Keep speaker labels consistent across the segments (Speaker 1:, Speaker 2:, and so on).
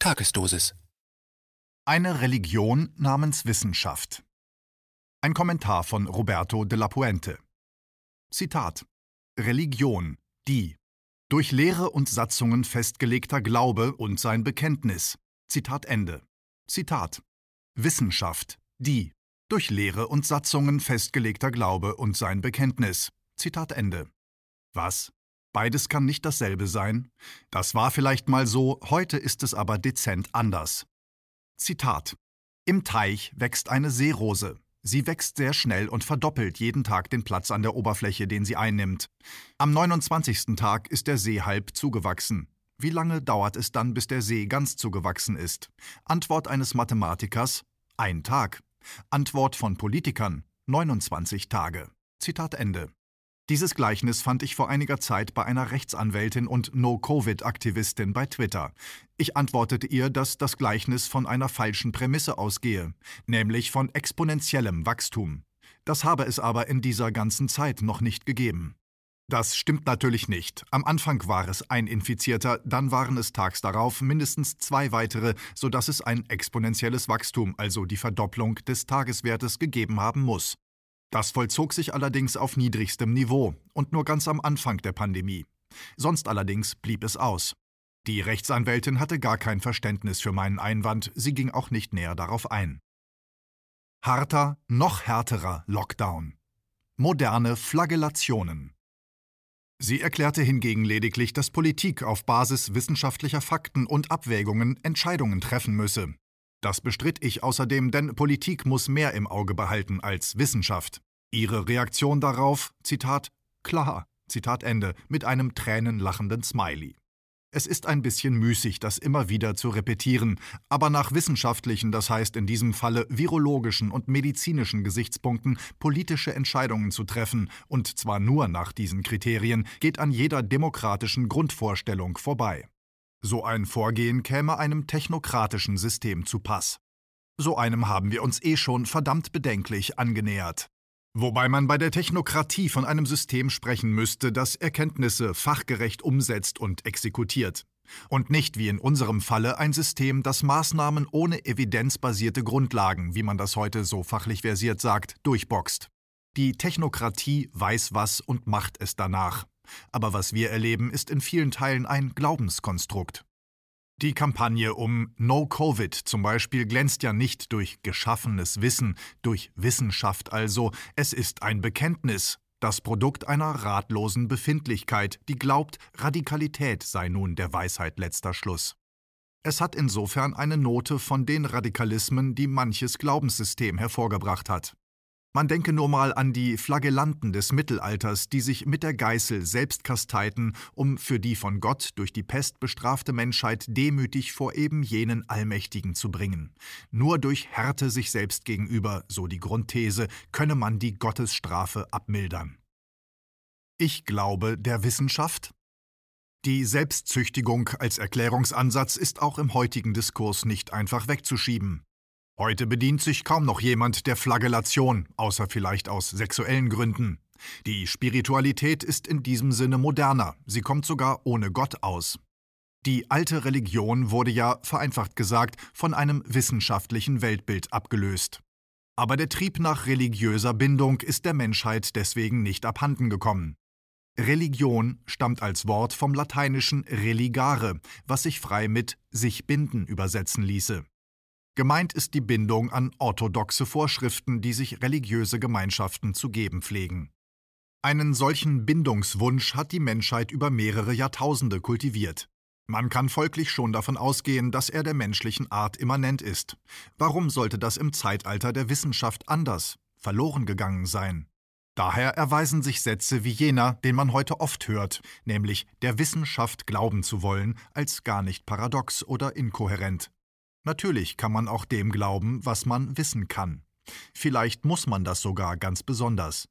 Speaker 1: Tagesdosis.
Speaker 2: Eine Religion namens Wissenschaft. Ein Kommentar von Roberto de la Puente. Zitat Religion, die durch Lehre und Satzungen festgelegter Glaube und sein Bekenntnis. Zitat Ende. Zitat Wissenschaft, die durch Lehre und Satzungen festgelegter Glaube und sein Bekenntnis. Zitat Ende. Was? Beides kann nicht dasselbe sein. Das war vielleicht mal so, heute ist es aber dezent anders. Zitat Im Teich wächst eine Seerose. Sie wächst sehr schnell und verdoppelt jeden Tag den Platz an der Oberfläche, den sie einnimmt. Am 29. Tag ist der See halb zugewachsen. Wie lange dauert es dann, bis der See ganz zugewachsen ist? Antwort eines Mathematikers: Ein Tag. Antwort von Politikern: 29 Tage. Zitat Ende. Dieses Gleichnis fand ich vor einiger Zeit bei einer Rechtsanwältin und No-Covid-Aktivistin bei Twitter. Ich antwortete ihr, dass das Gleichnis von einer falschen Prämisse ausgehe, nämlich von exponentiellem Wachstum. Das habe es aber in dieser ganzen Zeit noch nicht gegeben. Das stimmt natürlich nicht. Am Anfang war es ein Infizierter, dann waren es tags darauf mindestens zwei weitere, sodass es ein exponentielles Wachstum, also die Verdopplung des Tageswertes gegeben haben muss. Das vollzog sich allerdings auf niedrigstem Niveau und nur ganz am Anfang der Pandemie. Sonst allerdings blieb es aus. Die Rechtsanwältin hatte gar kein Verständnis für meinen Einwand, sie ging auch nicht näher darauf ein. Harter, noch härterer Lockdown. Moderne Flagellationen. Sie erklärte hingegen lediglich, dass Politik auf Basis wissenschaftlicher Fakten und Abwägungen Entscheidungen treffen müsse. Das bestritt ich außerdem, denn Politik muss mehr im Auge behalten als Wissenschaft. Ihre Reaktion darauf, Zitat, klar, Zitat Ende, mit einem tränenlachenden Smiley. Es ist ein bisschen müßig, das immer wieder zu repetieren, aber nach wissenschaftlichen, das heißt in diesem Falle virologischen und medizinischen Gesichtspunkten politische Entscheidungen zu treffen, und zwar nur nach diesen Kriterien, geht an jeder demokratischen Grundvorstellung vorbei. So ein Vorgehen käme einem technokratischen System zu Pass. So einem haben wir uns eh schon verdammt bedenklich angenähert. Wobei man bei der Technokratie von einem System sprechen müsste, das Erkenntnisse fachgerecht umsetzt und exekutiert. Und nicht wie in unserem Falle ein System, das Maßnahmen ohne evidenzbasierte Grundlagen, wie man das heute so fachlich versiert sagt, durchboxt. Die Technokratie weiß was und macht es danach. Aber was wir erleben, ist in vielen Teilen ein Glaubenskonstrukt. Die Kampagne um No Covid zum Beispiel glänzt ja nicht durch geschaffenes Wissen, durch Wissenschaft also, es ist ein Bekenntnis, das Produkt einer ratlosen Befindlichkeit, die glaubt, Radikalität sei nun der Weisheit letzter Schluss. Es hat insofern eine Note von den Radikalismen, die manches Glaubenssystem hervorgebracht hat. Man denke nur mal an die Flagellanten des Mittelalters, die sich mit der Geißel selbst kasteiten, um für die von Gott durch die Pest bestrafte Menschheit demütig vor eben jenen Allmächtigen zu bringen. Nur durch Härte sich selbst gegenüber, so die Grundthese, könne man die Gottesstrafe abmildern. Ich glaube der Wissenschaft? Die Selbstzüchtigung als Erklärungsansatz ist auch im heutigen Diskurs nicht einfach wegzuschieben. Heute bedient sich kaum noch jemand der Flagellation, außer vielleicht aus sexuellen Gründen. Die Spiritualität ist in diesem Sinne moderner, sie kommt sogar ohne Gott aus. Die alte Religion wurde ja, vereinfacht gesagt, von einem wissenschaftlichen Weltbild abgelöst. Aber der Trieb nach religiöser Bindung ist der Menschheit deswegen nicht abhanden gekommen. Religion stammt als Wort vom lateinischen religare, was sich frei mit sich binden übersetzen ließe. Gemeint ist die Bindung an orthodoxe Vorschriften, die sich religiöse Gemeinschaften zu geben pflegen. Einen solchen Bindungswunsch hat die Menschheit über mehrere Jahrtausende kultiviert. Man kann folglich schon davon ausgehen, dass er der menschlichen Art immanent ist. Warum sollte das im Zeitalter der Wissenschaft anders, verloren gegangen sein? Daher erweisen sich Sätze wie jener, den man heute oft hört, nämlich der Wissenschaft glauben zu wollen, als gar nicht paradox oder inkohärent. Natürlich kann man auch dem glauben, was man wissen kann. Vielleicht muss man das sogar ganz besonders.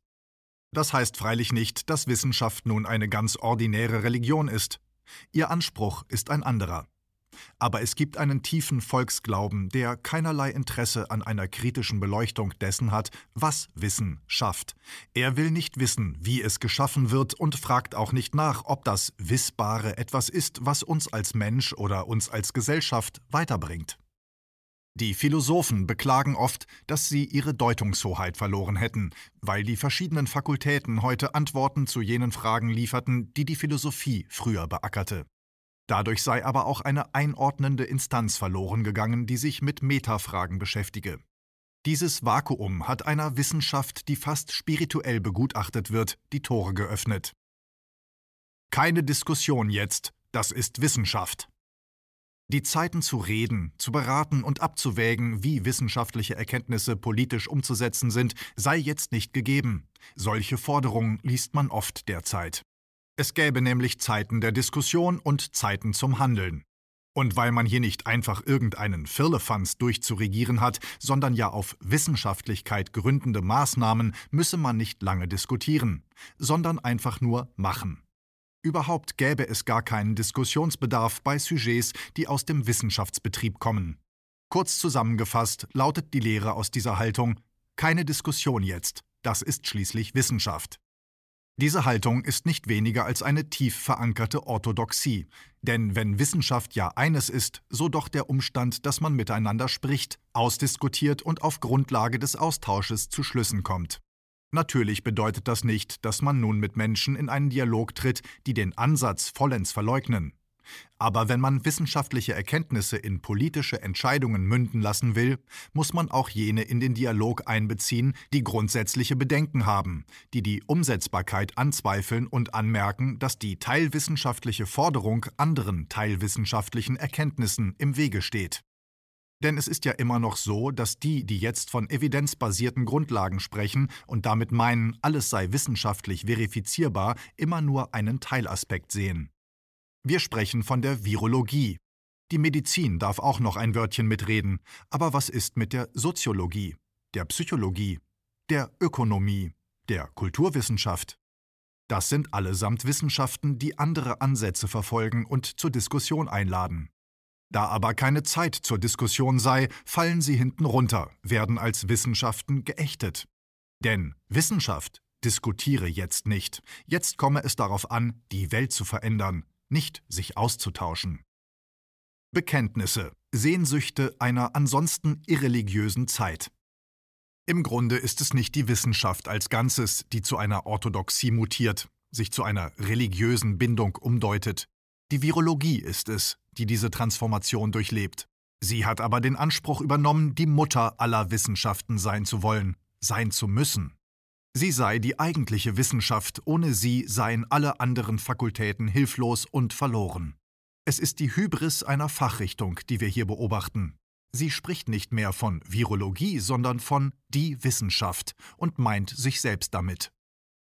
Speaker 2: Das heißt freilich nicht, dass Wissenschaft nun eine ganz ordinäre Religion ist. Ihr Anspruch ist ein anderer. Aber es gibt einen tiefen Volksglauben, der keinerlei Interesse an einer kritischen Beleuchtung dessen hat, was Wissen schafft. Er will nicht wissen, wie es geschaffen wird und fragt auch nicht nach, ob das Wissbare etwas ist, was uns als Mensch oder uns als Gesellschaft weiterbringt. Die Philosophen beklagen oft, dass sie ihre Deutungshoheit verloren hätten, weil die verschiedenen Fakultäten heute Antworten zu jenen Fragen lieferten, die die Philosophie früher beackerte. Dadurch sei aber auch eine einordnende Instanz verloren gegangen, die sich mit Metafragen beschäftige. Dieses Vakuum hat einer Wissenschaft, die fast spirituell begutachtet wird, die Tore geöffnet. Keine Diskussion jetzt, das ist Wissenschaft. Die Zeiten zu reden, zu beraten und abzuwägen, wie wissenschaftliche Erkenntnisse politisch umzusetzen sind, sei jetzt nicht gegeben. Solche Forderungen liest man oft derzeit. Es gäbe nämlich Zeiten der Diskussion und Zeiten zum Handeln. Und weil man hier nicht einfach irgendeinen Firlefanz durchzuregieren hat, sondern ja auf Wissenschaftlichkeit gründende Maßnahmen, müsse man nicht lange diskutieren, sondern einfach nur machen. Überhaupt gäbe es gar keinen Diskussionsbedarf bei Sujets, die aus dem Wissenschaftsbetrieb kommen. Kurz zusammengefasst lautet die Lehre aus dieser Haltung keine Diskussion jetzt, das ist schließlich Wissenschaft. Diese Haltung ist nicht weniger als eine tief verankerte Orthodoxie, denn wenn Wissenschaft ja eines ist, so doch der Umstand, dass man miteinander spricht, ausdiskutiert und auf Grundlage des Austausches zu Schlüssen kommt. Natürlich bedeutet das nicht, dass man nun mit Menschen in einen Dialog tritt, die den Ansatz vollends verleugnen. Aber wenn man wissenschaftliche Erkenntnisse in politische Entscheidungen münden lassen will, muss man auch jene in den Dialog einbeziehen, die grundsätzliche Bedenken haben, die die Umsetzbarkeit anzweifeln und anmerken, dass die teilwissenschaftliche Forderung anderen teilwissenschaftlichen Erkenntnissen im Wege steht. Denn es ist ja immer noch so, dass die, die jetzt von evidenzbasierten Grundlagen sprechen und damit meinen, alles sei wissenschaftlich verifizierbar, immer nur einen Teilaspekt sehen. Wir sprechen von der Virologie. Die Medizin darf auch noch ein Wörtchen mitreden, aber was ist mit der Soziologie, der Psychologie, der Ökonomie, der Kulturwissenschaft? Das sind allesamt Wissenschaften, die andere Ansätze verfolgen und zur Diskussion einladen. Da aber keine Zeit zur Diskussion sei, fallen sie hinten runter, werden als Wissenschaften geächtet. Denn Wissenschaft diskutiere jetzt nicht. Jetzt komme es darauf an, die Welt zu verändern, nicht sich auszutauschen. Bekenntnisse, Sehnsüchte einer ansonsten irreligiösen Zeit. Im Grunde ist es nicht die Wissenschaft als Ganzes, die zu einer Orthodoxie mutiert, sich zu einer religiösen Bindung umdeutet. Die Virologie ist es, die diese Transformation durchlebt. Sie hat aber den Anspruch übernommen, die Mutter aller Wissenschaften sein zu wollen, sein zu müssen. Sie sei die eigentliche Wissenschaft, ohne sie seien alle anderen Fakultäten hilflos und verloren. Es ist die Hybris einer Fachrichtung, die wir hier beobachten. Sie spricht nicht mehr von Virologie, sondern von die Wissenschaft und meint sich selbst damit.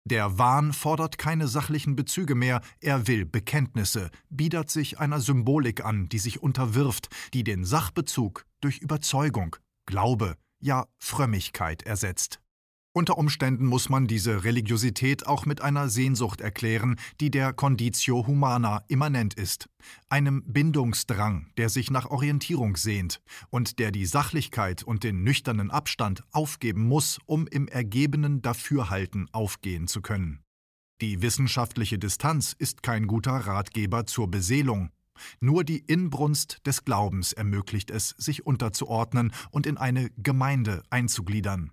Speaker 2: Der Wahn fordert keine sachlichen Bezüge mehr, er will Bekenntnisse, biedert sich einer Symbolik an, die sich unterwirft, die den Sachbezug durch Überzeugung, Glaube, ja Frömmigkeit ersetzt. Unter Umständen muss man diese Religiosität auch mit einer Sehnsucht erklären, die der Conditio Humana immanent ist, einem Bindungsdrang, der sich nach Orientierung sehnt und der die Sachlichkeit und den nüchternen Abstand aufgeben muss, um im ergebenen Dafürhalten aufgehen zu können. Die wissenschaftliche Distanz ist kein guter Ratgeber zur Beseelung, nur die Inbrunst des Glaubens ermöglicht es, sich unterzuordnen und in eine Gemeinde einzugliedern.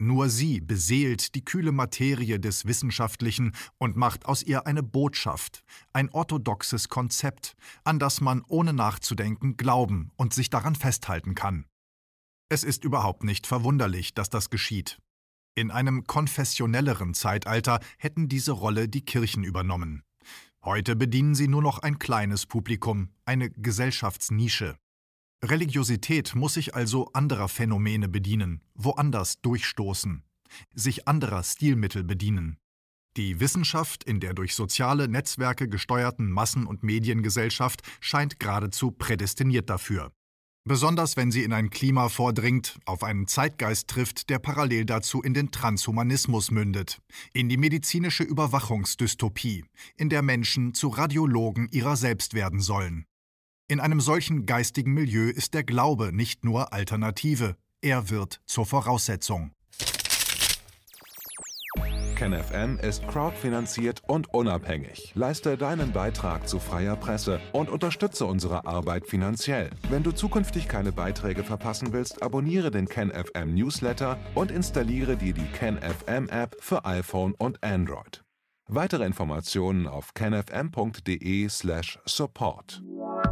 Speaker 2: Nur sie beseelt die kühle Materie des Wissenschaftlichen und macht aus ihr eine Botschaft, ein orthodoxes Konzept, an das man ohne nachzudenken glauben und sich daran festhalten kann. Es ist überhaupt nicht verwunderlich, dass das geschieht. In einem konfessionelleren Zeitalter hätten diese Rolle die Kirchen übernommen. Heute bedienen sie nur noch ein kleines Publikum, eine Gesellschaftsnische. Religiosität muss sich also anderer Phänomene bedienen, woanders durchstoßen, sich anderer Stilmittel bedienen. Die Wissenschaft in der durch soziale Netzwerke gesteuerten Massen- und Mediengesellschaft scheint geradezu prädestiniert dafür. Besonders wenn sie in ein Klima vordringt, auf einen Zeitgeist trifft, der parallel dazu in den Transhumanismus mündet, in die medizinische Überwachungsdystopie, in der Menschen zu Radiologen ihrer selbst werden sollen. In einem solchen geistigen Milieu ist der Glaube nicht nur Alternative, er wird zur Voraussetzung.
Speaker 1: KenFM ist crowdfinanziert und unabhängig. Leiste deinen Beitrag zu freier Presse und unterstütze unsere Arbeit finanziell. Wenn du zukünftig keine Beiträge verpassen willst, abonniere den KenFM Newsletter und installiere dir die KenFM App für iPhone und Android. Weitere Informationen auf kenfm.de/support.